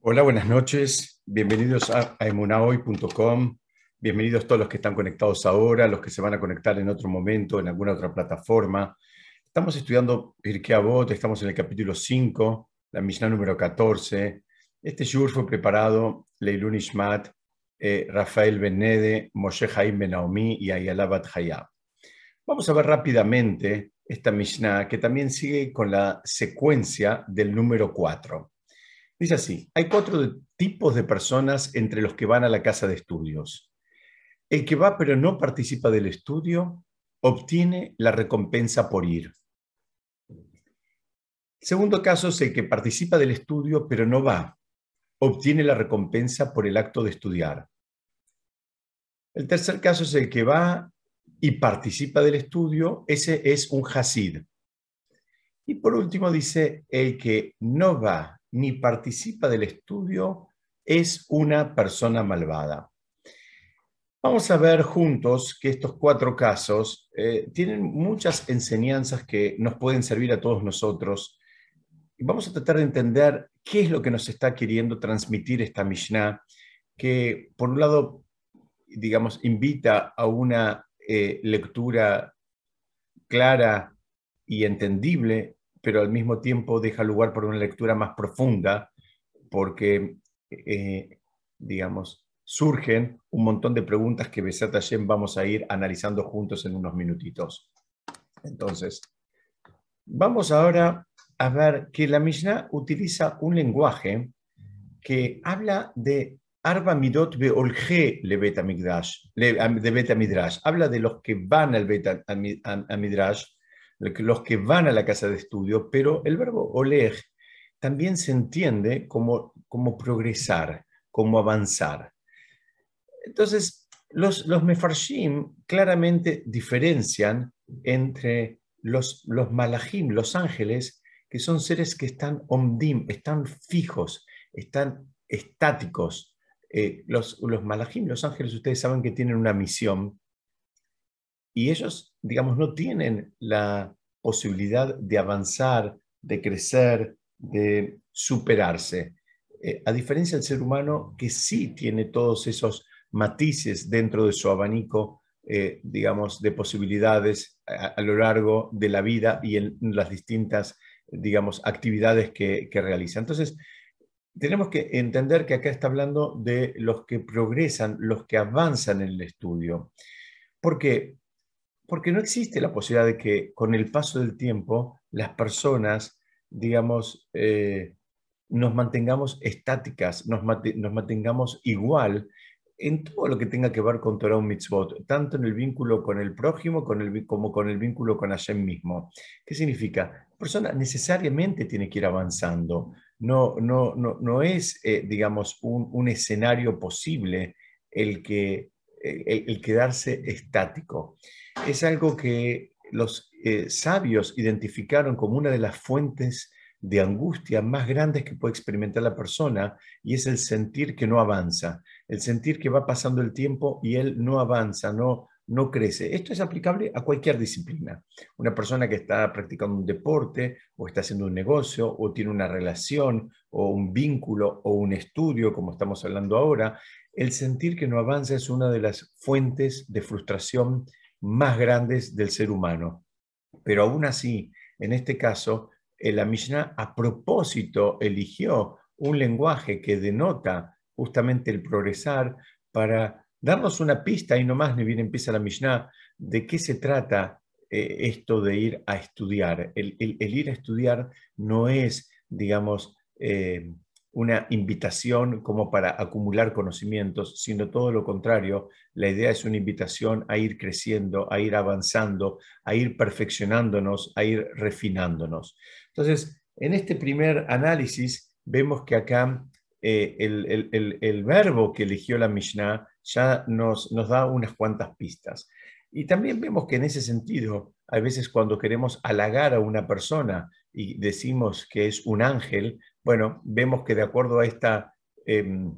Hola, buenas noches. Bienvenidos a, emunahoy.com. Bienvenidos todos los que están conectados ahora, los que se van a conectar en otro momento, en alguna otra plataforma. Estamos estudiando Pirkei Avot, estamos en el capítulo 5, la Mishnah número 14. Este shur fue preparado Leilun Ishmat, eh, Rafael Benede, Moshe Haim Ben Naomi y Ayala Bat Hayab. Vamos a ver rápidamente esta Mishnah que también sigue con la secuencia del número 4. Dice así, hay cuatro tipos de personas entre los que van a la casa de estudios. El que va pero no participa del estudio obtiene la recompensa por ir. El segundo caso es el que participa del estudio pero no va, obtiene la recompensa por el acto de estudiar. El tercer caso es el que va y participa del estudio, ese es un hasid. Y por último dice, el que no va ni participa del estudio es una persona malvada. Vamos a ver juntos que estos cuatro casos eh, tienen muchas enseñanzas que nos pueden servir a todos nosotros. Vamos a tratar de entender qué es lo que nos está queriendo transmitir esta Mishnah, que por un lado, digamos, invita a una eh, lectura clara y entendible pero al mismo tiempo deja lugar para una lectura más profunda, porque, eh, digamos, surgen un montón de preguntas que Besat Hashem vamos a ir analizando juntos en unos minutitos. Entonces, vamos ahora a ver que la Mishnah utiliza un lenguaje que habla de Arba Midot Beolge le Beta de habla de los que van al Beta Midrash los que van a la casa de estudio, pero el verbo oleg también se entiende como, como progresar, como avanzar. Entonces, los, los mefarshim claramente diferencian entre los, los los ángeles, que son seres que están omdim, están fijos, están estáticos. Eh, los, los los ángeles, ustedes saben que tienen una misión y ellos, digamos, no tienen la posibilidad de avanzar, de crecer, de superarse. Eh, a diferencia del ser humano que sí tiene todos esos matices dentro de su abanico, eh, digamos, de posibilidades a, lo largo de la vida y en las distintas, digamos, actividades que, que realiza. Entonces, tenemos que entender que acá está hablando de los que progresan, los que avanzan en el estudio. ¿Por qué? Porque no existe la posibilidad de que con el paso del tiempo las personas, digamos, eh, nos mantengamos estáticas, nos, mantengamos igual en todo lo que tenga que ver con Torah o Mitzvot, tanto en el vínculo con el prójimo como con el vínculo con Hashem mismo. ¿Qué significa? La persona necesariamente tiene que ir avanzando. No, no, no, no es, eh, digamos, un, escenario posible el, que, el quedarse estático es algo que los eh, sabios identificaron como una de las fuentes de angustia más grandes que puede experimentar la persona y es el sentir que no avanza, el sentir que va pasando el tiempo y él no avanza, no, no crece. Esto es aplicable a cualquier disciplina. Una persona que está practicando un deporte o está haciendo un negocio o tiene una relación o un vínculo o un estudio, como estamos hablando ahora, el sentir que no avanza es una de las fuentes de frustración más grandes del ser humano. Pero aún así, en este caso, eh, la Mishnah a propósito eligió un lenguaje que denota justamente el progresar para darnos una pista, y no más ni bien empieza la Mishnah, de qué se trata eh, esto de ir a estudiar. El, ir a estudiar no es, digamos, eh, una invitación como para acumular conocimientos, sino todo lo contrario. La idea es una invitación a ir creciendo, a ir avanzando, a ir perfeccionándonos, a ir refinándonos. Entonces, en este primer análisis vemos que acá eh, el, verbo que eligió la Mishnah ya nos, nos da unas cuantas pistas. Y también vemos que en ese sentido, a veces cuando queremos halagar a una persona y decimos que es un ángel, bueno, vemos que de acuerdo a esta, em,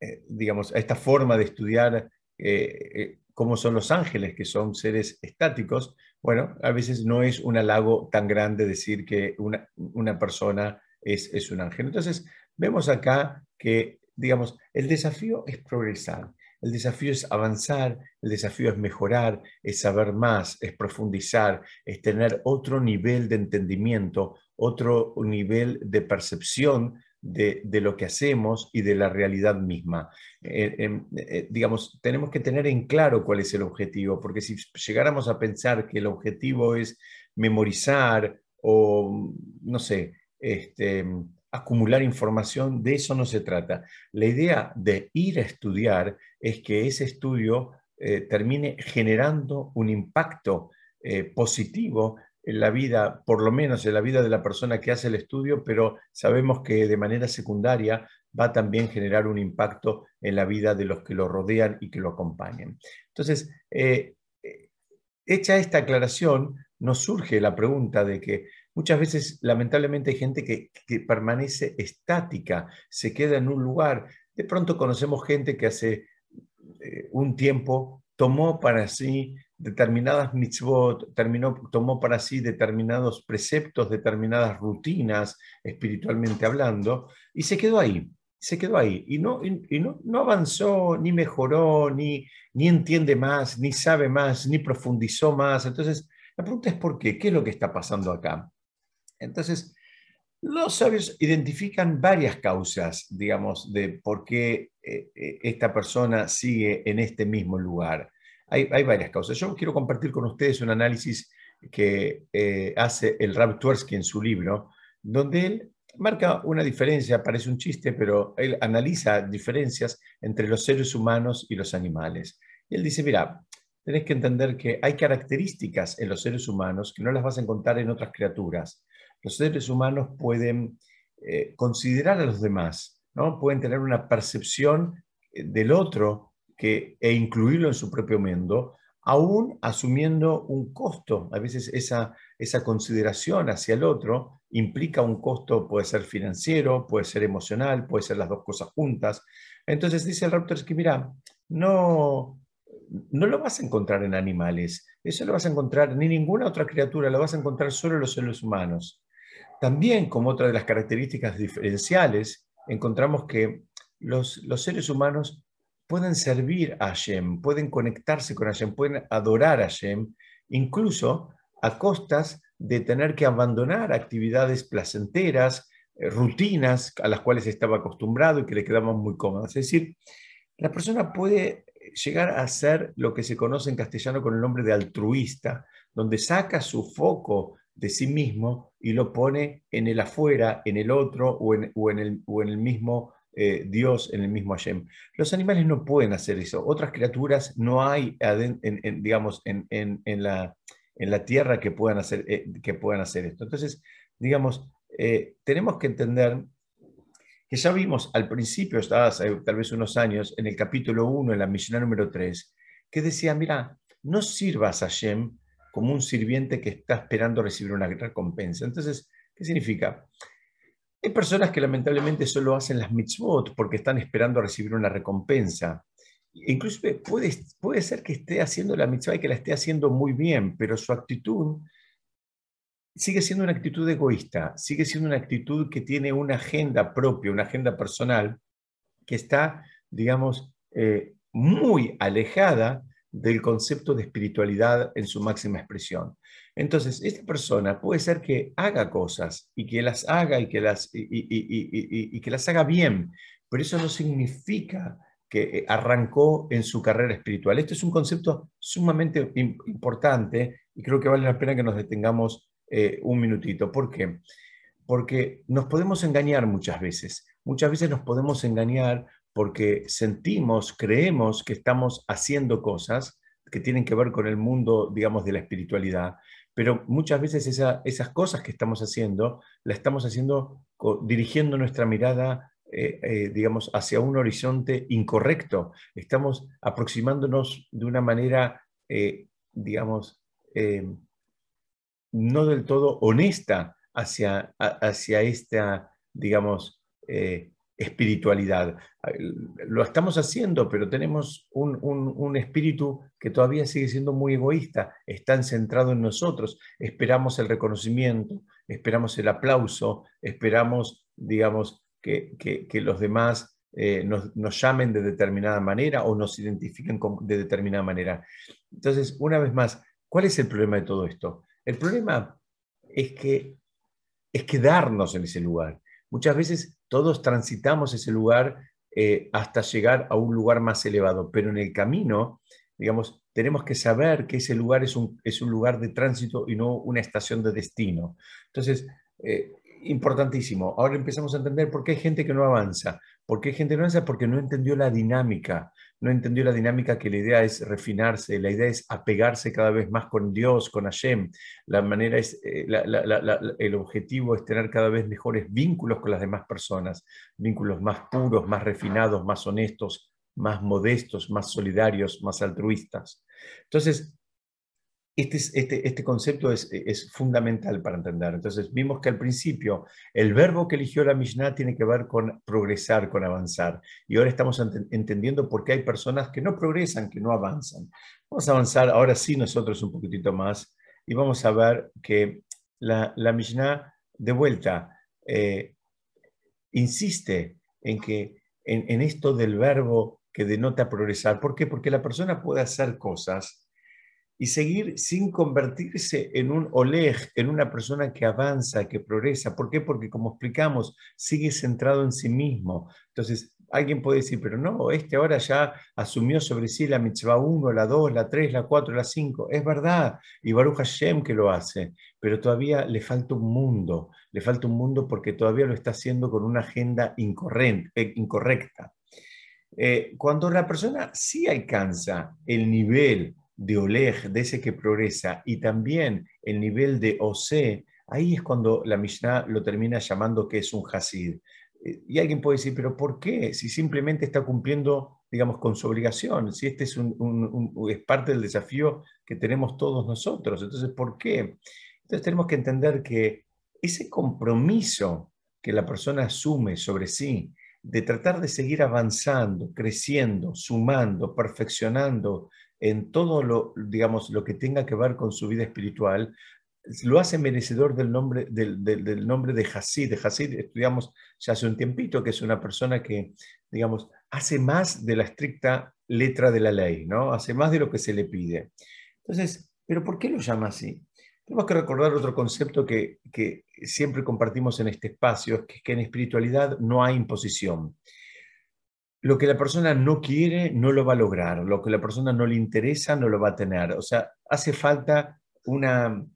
eh, digamos, a esta forma de estudiar eh, eh, cómo son los ángeles, que son seres estáticos, bueno, a veces no es un halago tan grande decir que una, persona es, es, un ángel. Entonces, vemos acá que, digamos, el desafío es progresar. El desafío es avanzar, el desafío es mejorar, es saber más, es profundizar, es tener otro nivel de entendimiento, otro nivel de percepción de, lo que hacemos y de la realidad misma. Eh, em, eh, digamos, tenemos que tener en claro cuál es el objetivo, porque si llegáramos a pensar que el objetivo es memorizar o, no sé, este, acumular información, de eso no se trata. La idea de ir a estudiar es que ese estudio eh, termine generando un impacto eh, positivo en la vida, por lo menos en la vida de la persona que hace el estudio, pero sabemos que de manera secundaria va a también generar un impacto en la vida de los que lo rodean y que lo acompañen. Entonces, eh, hecha esta aclaración, nos surge la pregunta de que Muchas veces, lamentablemente, hay gente que, permanece estática, se queda en un lugar. De pronto conocemos gente que hace eh, un tiempo tomó para sí determinadas mitzvot, terminó, tomó para sí determinados preceptos, determinadas rutinas, espiritualmente hablando, y se quedó ahí, se quedó ahí. Y no, y no, no avanzó, ni mejoró, ni, ni entiende más, ni sabe más, ni profundizó más. Entonces, la pregunta es ¿por qué? ¿Qué es lo que está pasando acá? Entonces, los sabios identifican varias causas, digamos, de por qué eh, eh, esta persona sigue en este mismo lugar. Hay, varias causas. Yo quiero compartir con ustedes un análisis que eh, hace el Rab Twersky en su libro, donde él marca una diferencia, parece un chiste, pero él analiza diferencias entre los seres humanos y los animales. Él dice, mira, tenés que entender que hay características en los seres humanos que no las vas a encontrar en otras criaturas los seres humanos pueden eh, considerar a los demás, ¿no? pueden tener una percepción eh, del otro que, e incluirlo en su propio mundo, aún asumiendo un costo. A veces esa, esa consideración hacia el otro implica un costo, puede ser financiero, puede ser emocional, puede ser las dos cosas juntas. Entonces dice el raptor que, mira, no, no lo vas a encontrar en animales, eso lo vas a encontrar ni ninguna otra criatura, lo vas a encontrar solo en los seres humanos. También, como otra de las características diferenciales, encontramos que los, seres humanos pueden servir a Hashem, pueden conectarse con Hashem, pueden adorar a Hashem, incluso a costas de tener que abandonar actividades placenteras, eh, rutinas a las cuales estaba acostumbrado y que le quedaban muy cómodas. Es decir, la persona puede llegar a ser lo que se conoce en castellano con el nombre de altruista, donde saca su foco de sí mismo y lo pone en el afuera, en el otro o en, el, en el, mismo eh, Dios, en el mismo Hashem. Los animales no pueden hacer eso. Otras criaturas no hay, en, digamos, en, la, en la tierra que puedan, hacer, eh, que puedan hacer esto. Entonces, digamos, eh, tenemos que entender que ya vimos al principio, hace tal vez unos años, en el capítulo 1, en la misión número 3, que decía, mira, no sirvas a Hashem como un sirviente que está esperando recibir una recompensa. Entonces, ¿qué significa? Hay personas que lamentablemente solo hacen las mitzvot porque están esperando recibir una recompensa. Incluso puede, puede ser que esté haciendo la mitzvah y que la esté haciendo muy bien, pero su actitud sigue siendo una actitud egoísta, sigue siendo una actitud que tiene una agenda propia, una agenda personal, que está, digamos, eh, muy alejada del concepto de espiritualidad en su máxima expresión. Entonces, esta persona puede ser que haga cosas y que las haga y que las, y, que las haga bien, pero eso no significa que eh, arrancó en su carrera espiritual. Este es un concepto sumamente importante y creo que vale la pena que nos detengamos eh, un minutito. ¿Por qué? Porque nos podemos engañar muchas veces. Muchas veces nos podemos engañar porque sentimos, creemos que estamos haciendo cosas que tienen que ver con el mundo, digamos, de la espiritualidad, pero muchas veces esas cosas que estamos haciendo, las estamos haciendo dirigiendo nuestra mirada, eh, eh, digamos, hacia un horizonte incorrecto. Estamos aproximándonos de una manera, eh, digamos, no del todo honesta hacia, hacia esta, digamos, espiritualidad. Lo estamos haciendo, pero tenemos un, espíritu que todavía sigue siendo muy egoísta, está centrado en nosotros, esperamos el reconocimiento, esperamos el aplauso, esperamos, digamos, que, los demás eh, nos, llamen de determinada manera o nos identifiquen de determinada manera. Entonces, una vez más, ¿cuál es el problema de todo esto? El problema es que es quedarnos en ese lugar. Muchas veces todos transitamos ese lugar eh, hasta llegar a un lugar más elevado, pero en el camino, digamos, tenemos que saber que ese lugar es un, es un lugar de tránsito y no una estación de destino. Entonces, eh, importantísimo. Ahora empezamos a entender por qué hay gente que no avanza. ¿Por qué hay gente que no avanza? Porque no entendió la dinámica. No entendió la dinámica que la idea es refinarse, la idea es apegarse cada vez más con Dios, con Hashem. La manera es, eh, el objetivo es tener cada vez mejores vínculos con las demás personas, vínculos más puros, más refinados, más honestos, más modestos, más solidarios, más altruistas. Entonces, este, este, este, concepto es, es, fundamental para entender. Entonces, vimos que al principio el verbo que eligió la Mishnah tiene que ver con progresar, con avanzar. Y ahora estamos entendiendo por qué hay personas que no progresan, que no avanzan. Vamos a avanzar ahora sí nosotros un poquitito más y vamos a ver que la, la Mishnah, de vuelta, eh, insiste en, que, en, en esto del verbo que denota progresar. ¿Por qué? Porque la persona puede hacer cosas y seguir sin convertirse en un oleg, en una persona que avanza, que progresa. ¿Por qué? Porque como explicamos, sigue centrado en sí mismo. Entonces, alguien puede decir, pero no, este ahora ya asumió sobre sí la mitzvah 1, la 2, la 3, la 4, la 5. Es verdad, y Baruch Hashem que lo hace, pero todavía le falta un mundo, le falta un mundo porque todavía lo está haciendo con una agenda eh, incorrecta. Eh, cuando la persona sí alcanza el nivel de Oleg, de ese que progresa, y también el nivel de Ose, ahí es cuando la Mishnah lo termina llamando que es un Hasid. Eh, y alguien puede decir, pero ¿por qué? Si simplemente está cumpliendo, digamos, con su obligación, si este es, un, es parte del desafío que tenemos todos nosotros, entonces, ¿por qué? Entonces tenemos que entender que ese compromiso que la persona asume sobre sí, de tratar de seguir avanzando, creciendo, sumando, perfeccionando en todo lo, digamos, lo que tenga que ver con su vida espiritual, lo hace merecedor del nombre, del, nombre de Hasid. Hasid estudiamos ya hace un tiempito, que es una persona que, digamos, hace más de la estricta letra de la ley, ¿no? Hace más de lo que se le pide. Entonces, ¿pero por qué lo llama así? Tenemos que recordar otro concepto que, que siempre compartimos en este espacio, es que en espiritualidad no hay imposición lo que la persona no quiere no lo va a lograr, lo que la persona no le interesa no lo va a tener. O sea, hace falta un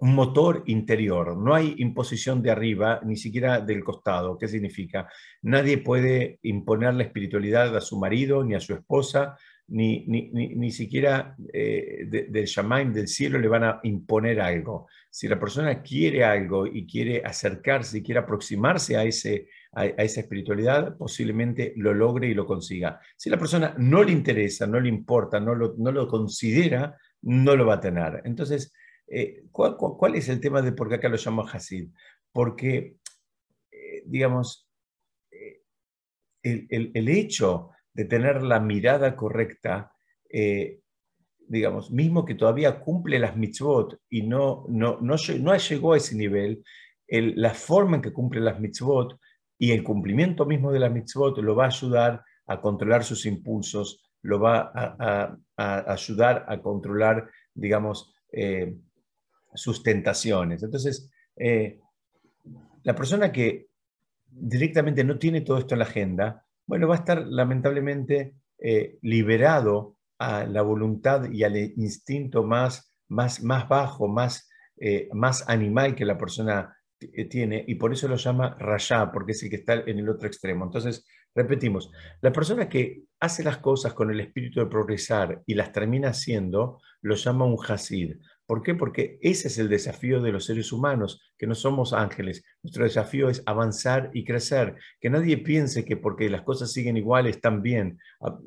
motor interior, no hay imposición de arriba, ni siquiera del costado. ¿Qué significa? Nadie puede imponer la espiritualidad a su marido ni a su esposa, ni, ni, ni, siquiera eh, del Shamaim, del cielo, le van a imponer algo. Si la persona quiere algo y quiere acercarse y quiere aproximarse a ese a, esa espiritualidad, posiblemente lo logre y lo consiga. Si la persona no le interesa, no le importa, no lo, no lo considera, no lo va a tener. Entonces, eh, ¿cuál, es el tema de por qué acá lo llamo Hasid? Porque, eh, digamos, eh, el, el, hecho de tener la mirada correcta, digamos, mismo que todavía cumple las mitzvot y no, no, no, no llegó a ese nivel, la forma en que cumple las mitzvot y el cumplimiento mismo de la mitzvot lo va a ayudar a controlar sus impulsos, lo va a, ayudar a controlar, digamos, eh, sus tentaciones. Entonces, eh, la persona que directamente no tiene todo esto en la agenda, bueno, va a estar lamentablemente eh, liberado a la voluntad y al instinto más, más, más bajo, más, más animal que la persona tiene y por eso lo llama Rasha, porque es el que está en el otro extremo. Entonces, repetimos, la persona que hace las cosas con el espíritu de progresar y las termina haciendo, lo llama un Hasid. ¿Por qué? Porque ese es el desafío de los seres humanos, que no somos ángeles. Nuestro desafío es avanzar y crecer. Que nadie piense que porque las cosas siguen iguales están bien.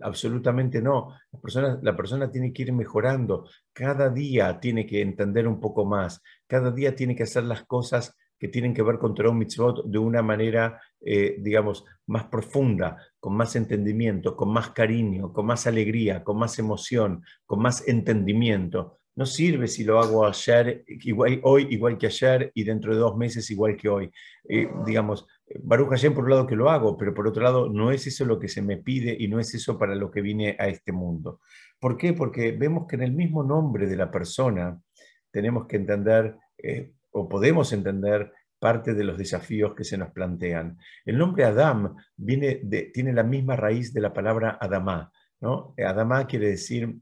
absolutamente no. La persona, la persona tiene que ir mejorando. Cada día tiene que entender un poco más. Cada día tiene que hacer las cosas que tienen que ver con Torah Mitzvot de una manera, eh, digamos, más profunda, con más entendimiento, con más cariño, con más alegría, con más emoción, con más entendimiento. no sirve si lo hago ayer, igual, hoy igual que ayer y dentro de dos meses igual que hoy. Eh, digamos, Baruch Hashem por un lado que lo hago, pero por otro lado no es eso lo que se me pide y no es eso para lo que vine a este mundo. ¿Por qué? Porque vemos que en el mismo nombre de la persona tenemos que entender eh, o podemos entender parte de los desafíos que se nos plantean. El nombre Adam tiene la misma raíz de la palabra Adamá. ¿no? Adamá quiere decir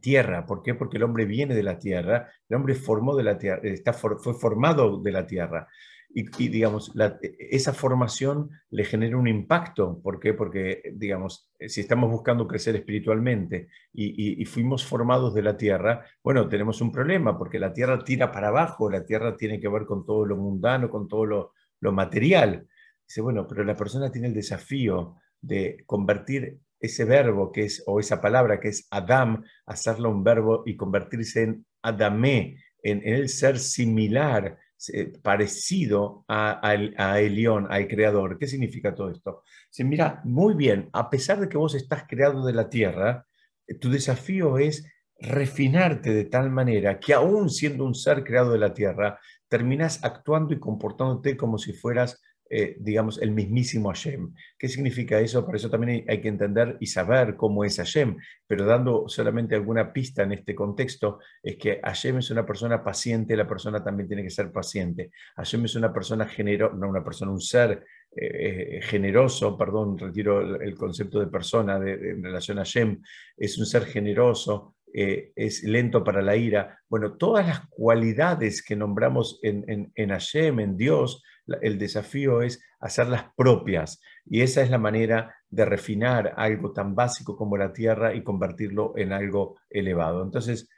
tierra. ¿Por qué? Porque el hombre viene de la tierra, el hombre formó de la tierra, está, fue formado de la tierra. Y, digamos, esa formación le genera un impacto. ¿Por qué? Porque, digamos, si estamos buscando crecer espiritualmente y, fuimos formados de la tierra, bueno, tenemos un problema porque la tierra tira para abajo, la tierra tiene que ver con todo lo mundano, con todo lo, lo material. Dice, bueno, pero la persona tiene el desafío de convertir ese verbo que es, o esa palabra que es Adam, hacerlo un verbo y convertirse en Adamé, en, el ser similar, eh, parecido a, a, Elión, al creador. ¿Qué significa todo esto? Se mira, muy bien, a pesar de que vos estás creado de la tierra, eh, tu desafío es refinarte de tal manera que aún siendo un ser creado de la tierra, terminas actuando y comportándote como si fueras eh, digamos, el mismísimo Hashem. ¿Qué significa eso? Por eso también hay, que entender y saber cómo es Hashem, pero dando solamente alguna pista en este contexto, es que Hashem es una persona paciente, la persona también tiene que ser paciente. Hashem es una persona generosa, no una persona, un ser eh, eh, generoso, perdón, retiro el, concepto de persona en relación a Hashem, es un ser generoso, es lento para la ira. Bueno, todas las cualidades que nombramos en, en, en Hashem, en Dios, el desafío es hacerlas propias y esa es la manera de refinar algo tan básico como la tierra y convertirlo en algo elevado. Entonces,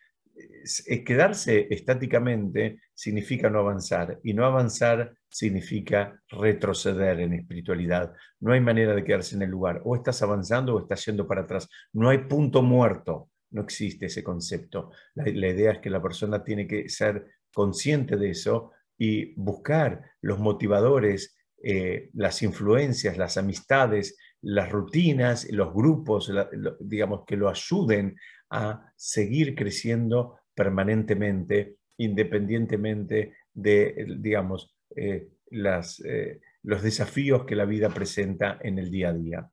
quedarse estáticamente significa no avanzar y no avanzar significa retroceder en espiritualidad. No hay manera de quedarse en el lugar. O estás avanzando o estás yendo para atrás. No hay punto muerto. No existe ese concepto. La, la idea es que la persona tiene que ser consciente de eso y buscar los motivadores, eh, las influencias, las amistades, las rutinas, los grupos, digamos, que lo ayuden a seguir creciendo permanentemente, independientemente de, digamos, eh, las, eh, los desafíos que la vida presenta en el día a día.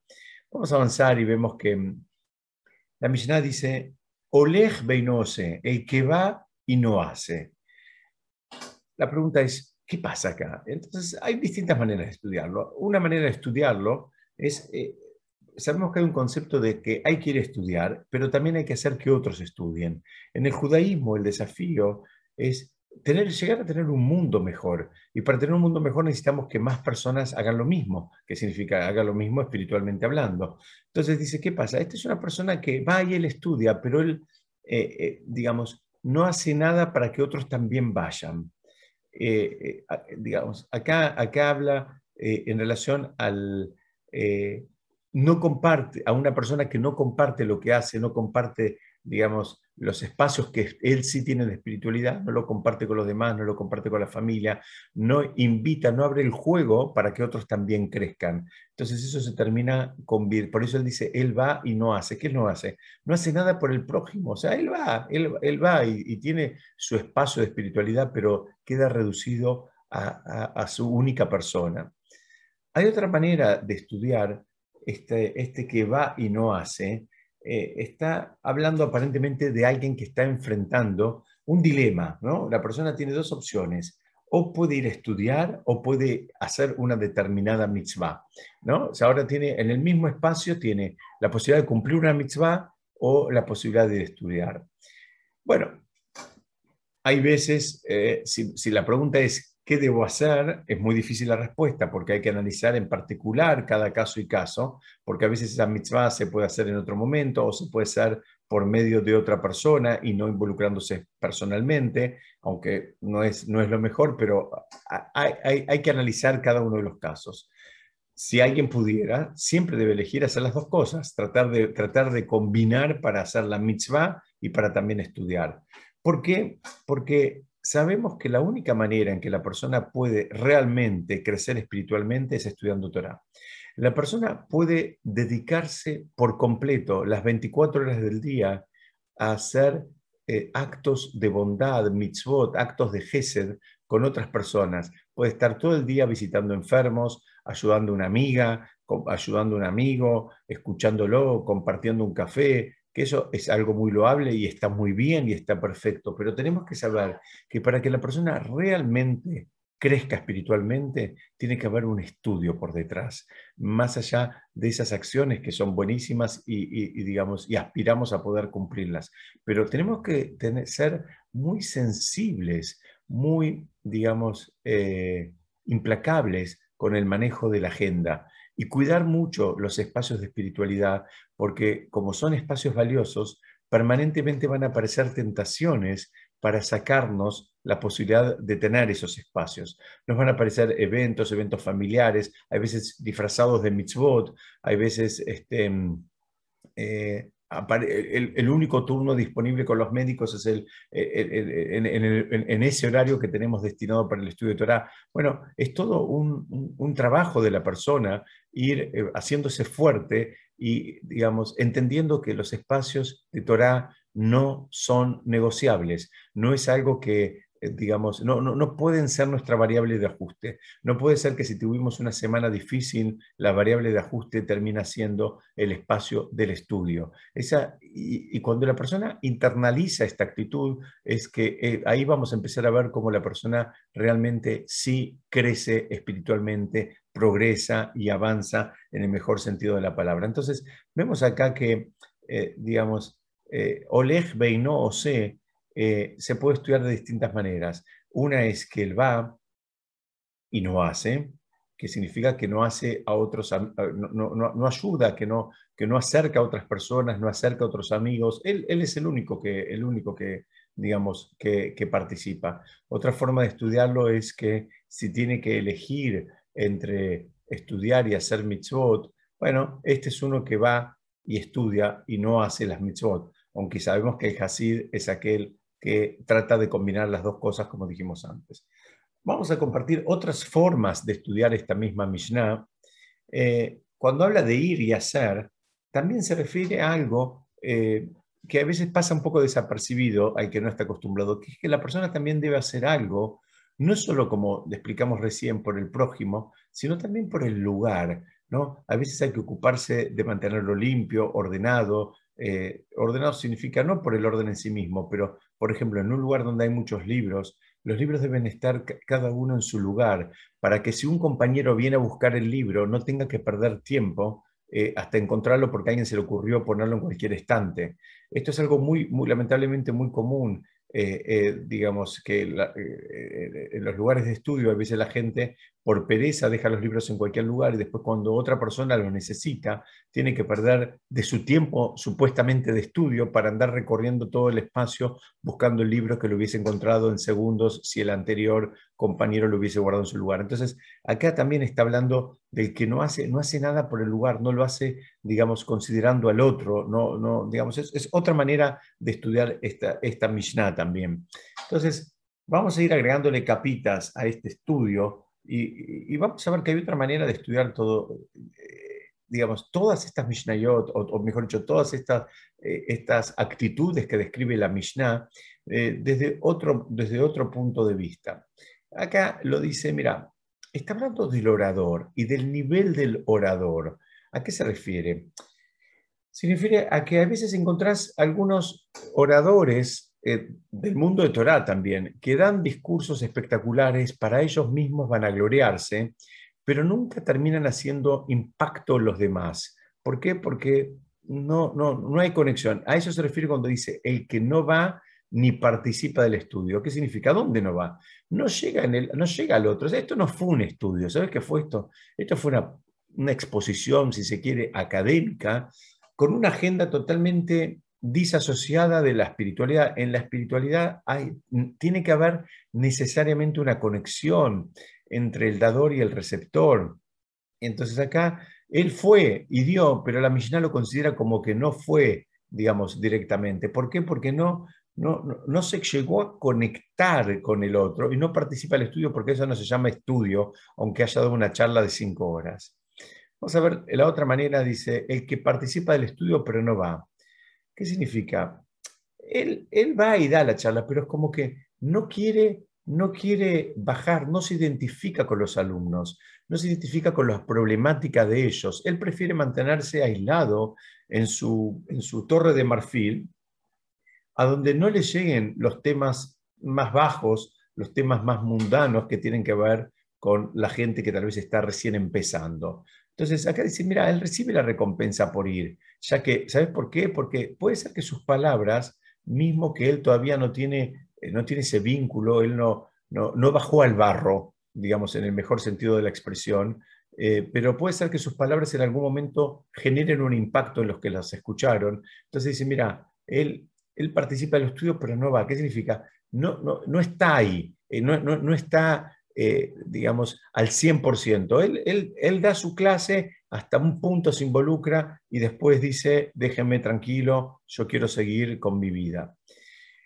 Vamos a avanzar y vemos que mm, la Mishnah dice, Oleg Beinose, el que va y no hace la pregunta es, ¿qué pasa acá? Entonces, hay distintas maneras de estudiarlo. Una manera de estudiarlo es, eh, sabemos que hay un concepto de que hay que ir a estudiar, pero también hay que hacer que otros estudien. En el judaísmo, el desafío es tener, llegar a tener un mundo mejor. Y para tener un mundo mejor necesitamos que más personas hagan lo mismo, que significa hagan lo mismo espiritualmente hablando. Entonces dice, ¿qué pasa? Esta es una persona que va y él estudia, pero él, eh, eh, digamos, no hace nada para que otros también vayan. Eh, eh, digamos, acá, acá habla eh, en relación al no comparte, a una persona que no comparte lo que hace, no comparte, digamos, los espacios que él sí tiene de espiritualidad, no lo comparte con los demás, no lo comparte con la familia, no invita, no abre el juego para que otros también crezcan. Entonces eso se termina con por eso él dice, él va y no hace. ¿Qué no hace? No hace nada por el prójimo, o sea, él va, él, va y, tiene su espacio de espiritualidad, pero queda reducido a, su única persona. Hay otra manera de estudiar este, este que va y no hace, eh, está hablando aparentemente de alguien que está enfrentando un dilema, ¿no? La persona tiene dos opciones, o puede ir a estudiar o puede hacer una determinada mitzvah, ¿no? O sea, ahora tiene, en el mismo espacio tiene la posibilidad de cumplir una mitzvah o la posibilidad de estudiar. Bueno, hay veces, eh, si, si la pregunta es ¿Qué debo hacer? Es muy difícil la respuesta porque hay que analizar en particular cada caso y caso, porque a veces esa mitzvah se puede hacer en otro momento o se puede hacer por medio de otra persona y no involucrándose personalmente, aunque no es, no es lo mejor, pero hay, hay, que analizar cada uno de los casos. Si alguien pudiera, siempre debe elegir hacer las dos cosas, tratar de, tratar de combinar para hacer la mitzvah y para también estudiar. ¿Por qué? Porque sabemos que la única manera en que la persona puede realmente crecer espiritualmente es estudiando Torah. La persona puede dedicarse por completo las 24 horas del día a hacer eh, actos de bondad, mitzvot, actos de gesed con otras personas. Puede estar todo el día visitando enfermos, ayudando a una amiga, ayudando a un amigo, escuchándolo, compartiendo un café, eso es algo muy loable y está muy bien y está perfecto, pero tenemos que saber que para que la persona realmente crezca espiritualmente, tiene que haber un estudio por detrás, más allá de esas acciones que son buenísimas y, digamos, y aspiramos a poder cumplirlas. Pero tenemos que ser muy sensibles, muy, digamos, eh, implacables con el manejo de la agenda y cuidar mucho los espacios de espiritualidad, porque como son espacios valiosos, permanentemente van a aparecer tentaciones para sacarnos la posibilidad de tener esos espacios. Nos van a aparecer eventos, eventos familiares, hay veces disfrazados de mitzvot, hay veces este, mm, eh, el, único turno disponible con los médicos es el, en, ese horario que tenemos destinado para el estudio de Torah. Bueno, es todo un, trabajo de la persona ir eh, haciéndose fuerte y, digamos, entendiendo que los espacios de Torah no son negociables, no es algo que eh, digamos, no, no, pueden ser nuestra variable de ajuste. No puede ser que si tuvimos una semana difícil, la variable de ajuste termina siendo el espacio del estudio. Esa, y, cuando la persona internaliza esta actitud, es que eh, ahí vamos a empezar a ver cómo la persona realmente sí crece espiritualmente, progresa y avanza en el mejor sentido de la palabra. Entonces, vemos acá que, eh, digamos, Oleg Beino Ose, eh, se puede estudiar de distintas maneras. Una es que él va y no hace, que significa que no hace a otros, no, ayuda, que no, que no acerca a otras personas, no acerca a otros amigos. Él, es el único que, el único que digamos, que, participa. Otra forma de estudiarlo es que si tiene que elegir entre estudiar y hacer mitzvot, bueno, este es uno que va y estudia y no hace las mitzvot, aunque sabemos que el Hasid es aquel que trata de combinar las dos cosas como dijimos antes. Vamos a compartir otras formas de estudiar esta misma Mishnah. Eh, cuando habla de ir y hacer, también se refiere a algo eh, que a veces pasa un poco desapercibido al que no está acostumbrado, que es que la persona también debe hacer algo, no solo como explicamos recién por el prójimo, sino también por el lugar. ¿no? A veces hay que ocuparse de mantenerlo limpio, ordenado, eh, ordenado significa no por el orden en sí mismo, pero por ejemplo, en un lugar donde hay muchos libros, los libros deben estar cada uno en su lugar para que si un compañero viene a buscar el libro no tenga que perder tiempo eh, hasta encontrarlo porque a alguien se le ocurrió ponerlo en cualquier estante. Esto es algo muy, muy lamentablemente muy común eh, eh, digamos, que eh, en los lugares de estudio a veces la gente por pereza deja los libros en cualquier lugar y después cuando otra persona lo necesita, tiene que perder de su tiempo supuestamente de estudio para andar recorriendo todo el espacio buscando el libro que lo hubiese encontrado en segundos si el anterior compañero lo hubiese guardado en su lugar. Entonces, acá también está hablando del que no hace, no hace nada por el lugar, no lo hace, digamos, considerando al otro, no, no, digamos, es, otra manera de estudiar esta, esta Mishnah también. Entonces, vamos a ir agregándole capitas a este estudio y, vamos a ver que hay otra manera de estudiar todo, eh, digamos, todas estas Mishnayot, o, mejor dicho, todas estas, eh, estas actitudes que describe la Mishnah eh, desde, otro, desde otro punto de vista. Acá lo dice, mira, está hablando del orador y del nivel del orador. ¿A qué se refiere? Se refiere a que a veces encontrás algunos oradores eh, del mundo de Torah también, que dan discursos espectaculares para ellos mismos van a gloriarse, pero nunca terminan haciendo impacto los demás. ¿Por qué? Porque no, no, no hay conexión. A eso se refiere cuando dice, el que no va ni participa del estudio. ¿Qué significa? ¿Dónde no va? No llega, en el, no llega al otro. esto no fue un estudio. ¿Sabes qué fue esto? Esto fue una, una exposición, si se quiere, académica, con una agenda totalmente disasociada de la espiritualidad. En la espiritualidad hay, tiene que haber necesariamente una conexión entre el dador y el receptor. Entonces acá él fue y dio, pero la Mishnah lo considera como que no fue, digamos, directamente. ¿Por qué? Porque no, no, no, se llegó a conectar con el otro y no participa del estudio porque eso no se llama estudio, aunque haya dado una charla de cinco horas. Vamos a ver, la otra manera dice, el que participa del estudio pero no va. ¿Qué significa? él, va y da la charla, pero es como que no quiere, no quiere bajar, no se identifica con los alumnos, no se identifica con las problemáticas de ellos. Él prefiere mantenerse aislado en su, en su torre de marfil, a donde no le lleguen los temas más bajos, los temas más mundanos que tienen que ver con la gente que tal vez está recién empezando. Entonces, acá dice, mira, él recibe la recompensa por ir, ya que, ¿sabes por qué? Porque puede ser que sus palabras, mismo que él todavía no tiene, eh, no tiene ese vínculo, él no, no, bajó al barro, digamos, en el mejor sentido de la expresión, eh, pero puede ser que sus palabras en algún momento generen un impacto en los que las escucharon. Entonces dice, mira, él, él participa del estudio, pero no va. ¿Qué significa? No, no, no está ahí, eh, no, no, no, está eh, digamos, al 100%. Él, él, él, da su clase, hasta un punto se involucra y después dice, déjenme tranquilo, yo quiero seguir con mi vida.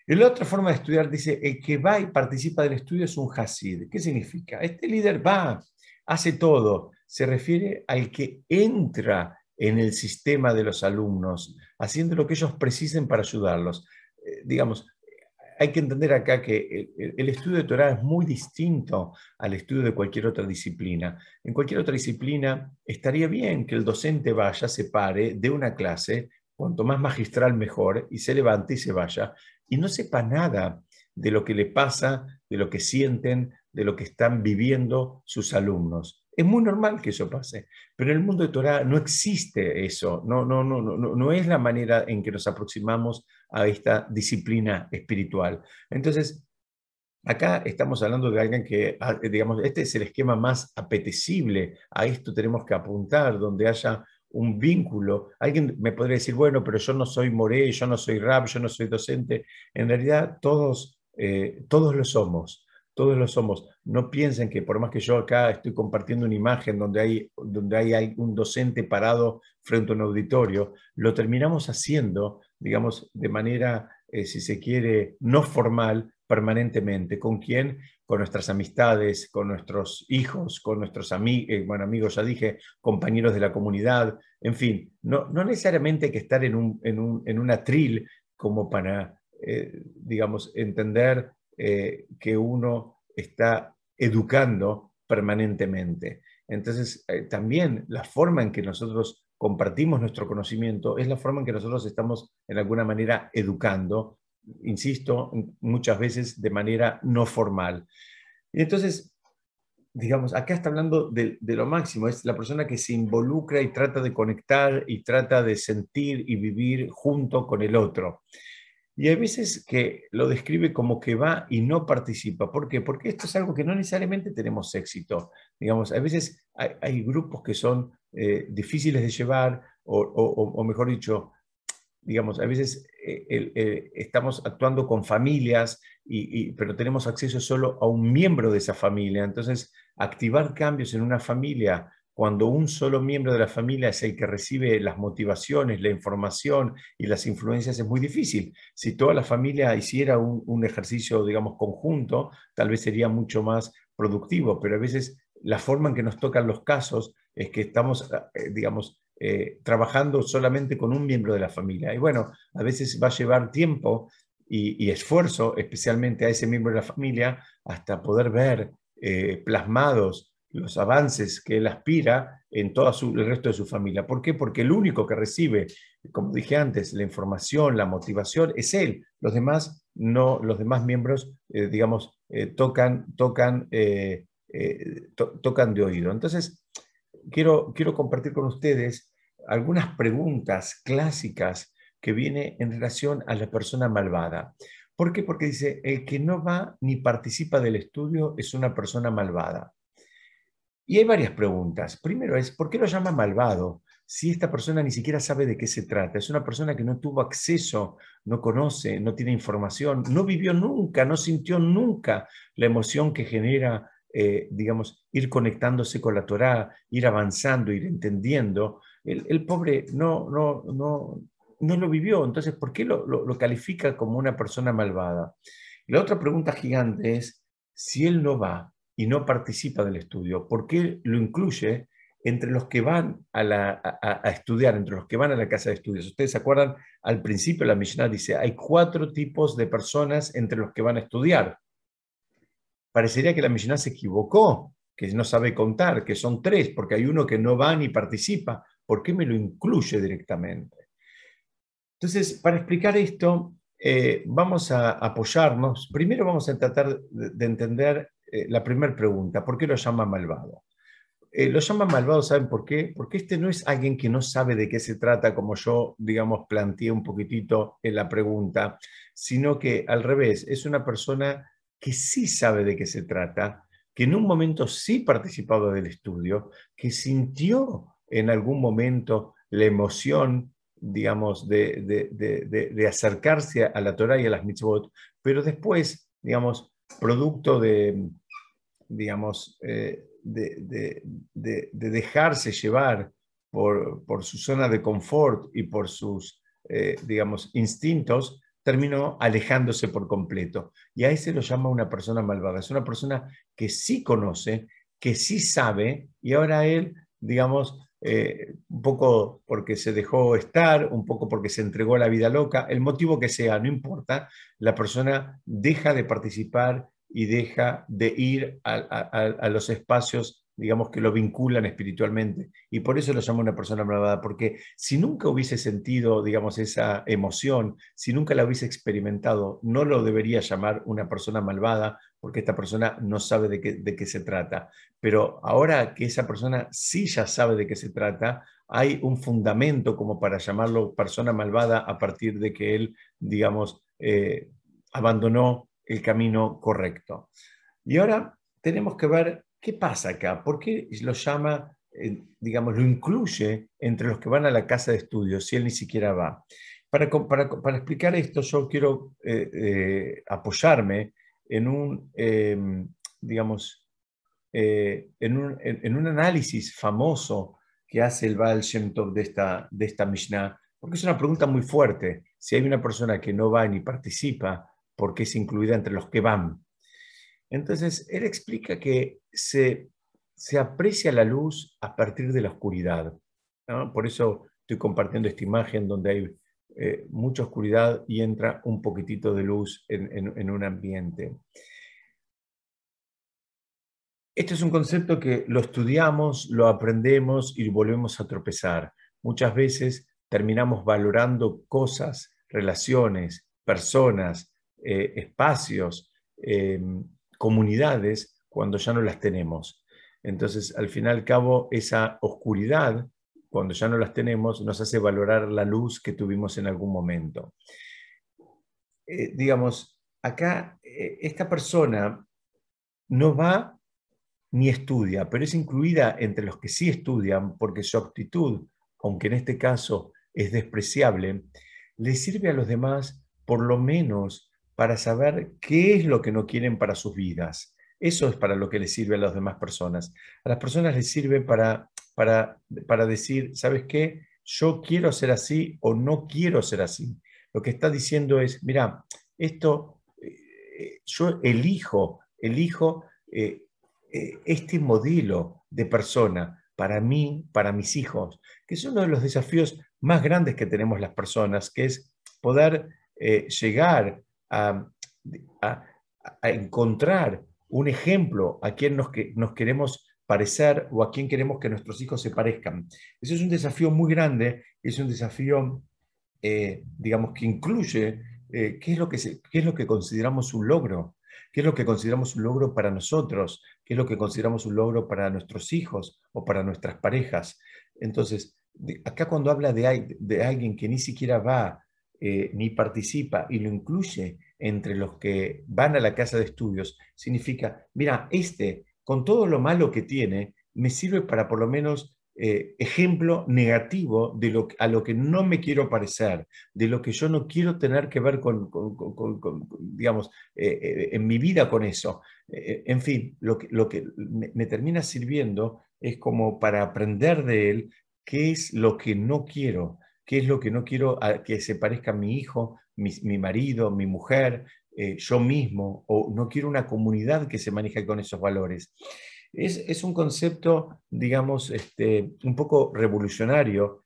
Y la otra forma de estudiar dice, el que va y participa del estudio es un hasid. ¿Qué significa? Este líder va, hace todo. Se refiere al que entra en el sistema de los alumnos, haciendo lo que ellos precisen para ayudarlos. Eh, digamos, hay que entender acá que el, estudio de Torah es muy distinto al estudio de cualquier otra disciplina. En cualquier otra disciplina estaría bien que el docente vaya, se pare de una clase, cuanto más magistral mejor, y se levante y se vaya, y no sepa nada de lo que le pasa, de lo que sienten, de lo que están viviendo sus alumnos. Es muy normal que eso pase, pero en el mundo de Torah no existe eso, no, no, no, no, no es la manera en que nos aproximamos a esta disciplina espiritual. Entonces, acá estamos hablando de alguien que, ah, digamos, este es el esquema más apetecible, a esto tenemos que apuntar, donde haya un vínculo. Alguien me podría decir, bueno, pero yo no soy moré, yo no soy rap, yo no soy docente. En realidad, todos, eh, todos lo somos todos lo somos. No piensen que por más que yo acá estoy compartiendo una imagen donde hay, donde hay, un docente parado frente a un auditorio, lo terminamos haciendo, digamos, de manera, eh, si se quiere, no formal, permanentemente. ¿Con quién? Con nuestras amistades, con nuestros hijos, con nuestros amigos, eh, bueno, amigos, ya dije, compañeros de la comunidad, en fin, no, no necesariamente hay que estar en un, en un, en atril como para, eh, digamos, entender eh, que uno está educando permanentemente. Entonces, eh, también la forma en que nosotros compartimos nuestro conocimiento es la forma en que nosotros estamos, en alguna manera, educando, insisto, muchas veces de manera no formal. Y entonces, digamos, acá está hablando de, de, lo máximo, es la persona que se involucra y trata de conectar y trata de sentir y vivir junto con el otro. Y hay veces que lo describe como que va y no participa. ¿Por qué? Porque esto es algo que no necesariamente tenemos éxito. Digamos, a veces hay, grupos que son eh, difíciles de llevar o, mejor dicho, digamos, a veces eh, eh, estamos actuando con familias, y, pero tenemos acceso solo a un miembro de esa familia. Entonces, activar cambios en una familia cuando un solo miembro de la familia es el que recibe las motivaciones, la información y las influencias, es muy difícil. Si toda la familia hiciera un, ejercicio, digamos, conjunto, tal vez sería mucho más productivo, pero a veces la forma en que nos tocan los casos es que estamos, eh, digamos, eh, trabajando solamente con un miembro de la familia. Y bueno, a veces va a llevar tiempo y, esfuerzo, especialmente a ese miembro de la familia, hasta poder ver eh, plasmados los avances que él aspira en todo el resto de su familia. ¿Por qué? Porque el único que recibe, como dije antes, la información, la motivación, es él. Los demás, no, los demás miembros, eh, digamos, eh, tocan, tocan, eh, tocan de oído. Entonces, quiero, quiero compartir con ustedes algunas preguntas clásicas que vienen en relación a la persona malvada. ¿Por qué? Porque dice, el que no va ni participa del estudio es una persona malvada. Y hay varias preguntas. Primero es, ¿por qué lo llama malvado? Si esta persona ni siquiera sabe de qué se trata, es una persona que no tuvo acceso, no conoce, no tiene información, no vivió nunca, no sintió nunca la emoción que genera, eh, digamos, ir conectándose con la Torá, ir avanzando, ir entendiendo. El, pobre no, no, no, no lo vivió, entonces, ¿por qué lo, lo califica como una persona malvada? La otra pregunta gigante es, si él no va, y no participa del estudio, ¿por qué lo incluye entre los que van a, estudiar, entre los que van a la casa de estudios. Ustedes se acuerdan, al principio la Mishnah dice, hay cuatro tipos de personas entre los que van a estudiar. Parecería que la Mishnah se equivocó, que no sabe contar, que son tres, porque hay uno que no va ni participa. ¿Por qué me lo incluye directamente? Entonces, para explicar esto, eh, vamos a apoyarnos. Primero vamos a tratar de, entender eh, la primera pregunta, ¿por qué lo llama malvado? Eh, lo llama malvado, ¿saben por qué? Porque este no es alguien que no sabe de qué se trata, como yo, digamos, planteé un poquitito en la pregunta, sino que al revés, es una persona que sí sabe de qué se trata, que en un momento sí participado del estudio, que sintió en algún momento la emoción, digamos, de, acercarse a la Torah y a las mitzvot, pero después, digamos, producto de, digamos, eh, de, dejarse llevar por, por, su zona de confort y por sus, eh, digamos, instintos, terminó alejándose por completo. Y a ese lo llama una persona malvada. Es una persona que sí conoce, que sí sabe, y ahora él, digamos, eh, un poco porque se dejó estar, un poco porque se entregó a la vida loca, el motivo que sea, no importa, la persona deja de participar y deja de ir a, los espacios, digamos, que lo vinculan espiritualmente. Y por eso lo llamo una persona malvada, porque si nunca hubiese sentido, digamos, esa emoción, si nunca la hubiese experimentado, no lo debería llamar una persona malvada, porque esta persona no sabe de qué, de qué se trata. Pero ahora que esa persona sí ya sabe de qué se trata, hay un fundamento como para llamarlo persona malvada a partir de que él, digamos, eh, abandonó el camino correcto. Y ahora tenemos que ver qué pasa acá, por qué lo llama, eh, digamos, lo incluye entre los que van a la casa de estudios si él ni siquiera va. Para, para, explicar esto, yo quiero eh, eh, apoyarme en un, em, digamos, en un, en, un, análisis famoso que hace el Baal Shem de esta, de esta Mishnah, porque es una pregunta muy fuerte. Si hay una persona que no va ni participa, porque es incluida entre los que van. Entonces, él explica que se, se aprecia la luz a partir de la oscuridad. Por eso estoy compartiendo esta imagen donde hay eh, mucha oscuridad y entra un poquitito de luz en, un ambiente. Este es un concepto que lo estudiamos, lo aprendemos y volvemos a tropezar. Muchas veces terminamos valorando cosas, relaciones, personas, eh, espacios, eh, comunidades, cuando ya no las tenemos. Entonces, al fin y al cabo, esa oscuridad, cuando ya no las tenemos, nos hace valorar la luz que tuvimos en algún momento. Eh, digamos, acá esta persona no va ni estudia, pero es incluida entre los que sí estudian porque su actitud, aunque en este caso es despreciable, le sirve a los demás por lo menos para saber qué es lo que no quieren para sus vidas. Eso es para lo que les sirve a las demás personas. A las personas les sirve para, para, para decir, ¿sabes qué? Yo quiero ser así o no quiero ser así. Lo que está diciendo es, mira, esto, eh, yo elijo, elijo eh, eh, este modelo de persona para mí, para mis hijos, que es uno de los desafíos más grandes que tenemos las personas, que es poder llegar a, encontrar un ejemplo a quien nos, nos queremos parecer o a quien queremos que nuestros hijos se parezcan. Eso es un desafío muy grande, es un desafío, eh, digamos, que incluye eh, qué, es lo que es lo que consideramos un logro, qué es lo que consideramos un logro para nosotros, qué es lo que consideramos un logro para nuestros hijos o para nuestras parejas. Entonces, acá cuando habla de, de alguien que ni siquiera va eh, ni participa y lo incluye entre los que van a la casa de estudios, significa, mira, este, con todo lo malo que tiene, me sirve para por lo menos eh, ejemplo negativo de lo, a lo que no me quiero parecer, de lo que yo no quiero tener que ver con, digamos, eh, en mi vida con eso. en fin, lo que, lo que me termina sirviendo es como para aprender de él qué es lo que no quiero, qué es lo que no quiero que se parezca a mi hijo, mi, marido, mi mujer, eh, yo mismo, o no quiero una comunidad que se maneje con esos valores. Es, un concepto, digamos, este, un poco revolucionario,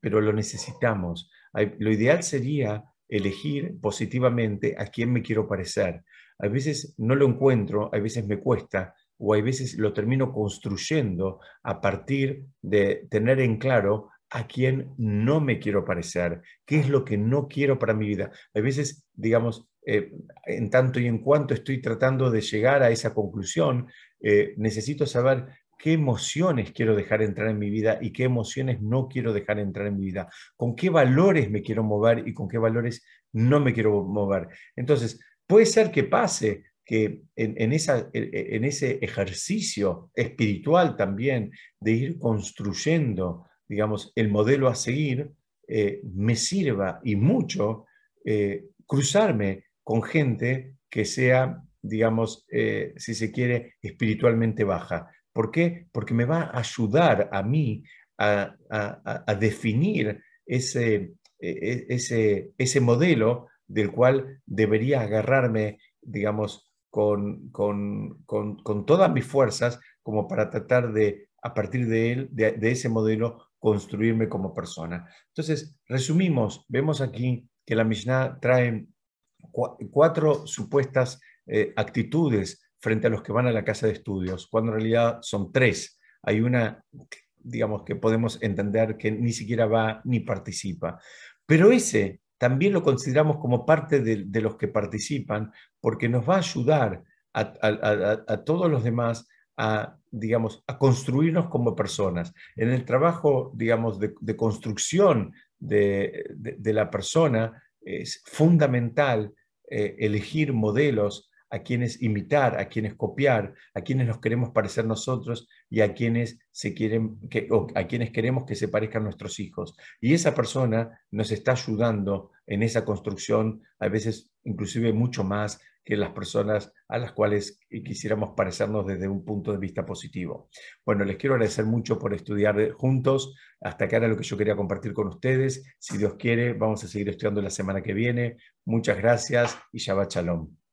pero lo necesitamos. Lo ideal sería elegir positivamente a quién me quiero parecer. A veces no lo encuentro, a veces me cuesta, o a veces lo termino construyendo a partir de tener en claro a quién no me quiero parecer, qué es lo que no quiero para mi vida. A veces, digamos, eh, en tanto y en cuanto estoy tratando de llegar a esa conclusión, eh, necesito saber qué emociones quiero dejar entrar en mi vida y qué emociones no quiero dejar entrar en mi vida, con qué valores me quiero mover y con qué valores no me quiero mover. Entonces, puede ser que pase que en, ese ejercicio espiritual también de ir construyendo, digamos, el modelo a seguir, eh, me sirva y mucho eh, cruzarme con gente que sea, digamos, eh, si se quiere, espiritualmente baja. ¿Por qué? Porque me va a ayudar a mí a, definir ese, e, e, ese, ese modelo del cual debería agarrarme, digamos, con, con, todas mis fuerzas como para tratar de, a partir de él, de, ese modelo, construirme como persona. Entonces, resumimos, vemos aquí que la Mishnah trae cuatro supuestas eh, actitudes frente a los que van a la casa de estudios, cuando en realidad son tres. Hay una, digamos, que podemos entender que ni siquiera va ni participa. Pero ese también lo consideramos como parte de, los que participan, porque nos va a ayudar a, todos los demás a, digamos, a construirnos como personas. En el trabajo, digamos, de, construcción de, la persona es fundamental eh, elegir modelos a quienes imitar, a quienes copiar, a quienes nos queremos parecer nosotros y a quienes, se quieren, que, a quienes queremos que se parezcan nuestros hijos. Y esa persona nos está ayudando en esa construcción, a veces inclusive mucho más que las personas a las cuales quisiéramos parecernos desde un punto de vista positivo. Bueno, les quiero agradecer mucho por estudiar juntos. Hasta acá era lo que yo quería compartir con ustedes. Si Dios quiere, vamos a seguir estudiando la semana que viene. Muchas gracias y Shabbat Shalom.